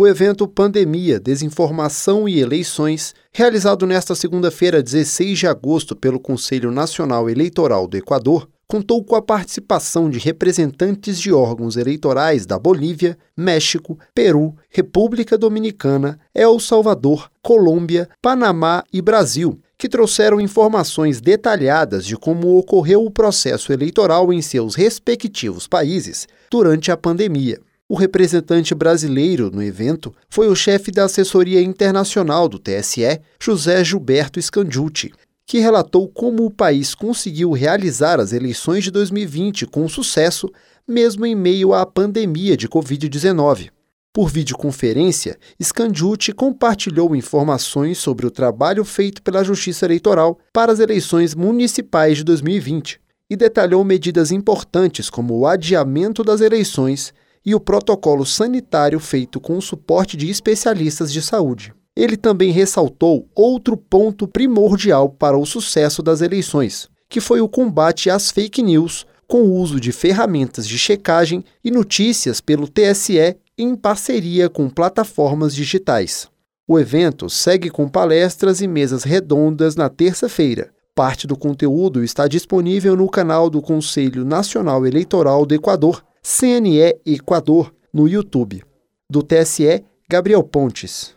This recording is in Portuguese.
o evento Pandemia, Desinformação e Eleições, realizado nesta segunda-feira, 16 de agosto, pelo Conselho Nacional Eleitoral do Equador, contou com a participação de representantes de órgãos eleitorais da Bolívia, México, Peru, República Dominicana, El Salvador, Colômbia, Panamá e Brasil, que trouxeram informações detalhadas de como ocorreu o processo eleitoral em seus respectivos países durante a pandemia. O representante brasileiro no evento foi o chefe da assessoria internacional do TSE, José Gilberto Scandiuti, que relatou como o país conseguiu realizar as eleições de 2020 com sucesso, mesmo em meio à pandemia de Covid-19. Por videoconferência, Scandiuti compartilhou informações sobre o trabalho feito pela Justiça Eleitoral para as eleições municipais de 2020 e detalhou medidas importantes como o adiamento das eleições e o protocolo sanitário feito com o suporte de especialistas de saúde. Ele também ressaltou outro ponto primordial para o sucesso das eleições, que foi o combate às fake news com o uso de ferramentas de checagem e notícias pelo TSE em parceria com plataformas digitais. O evento segue com palestras e mesas redondas na terça-feira. Parte do conteúdo está disponível no canal do Conselho Nacional Eleitoral do Equador CNE Equador no YouTube. Do TSE, Gabriel Pontes.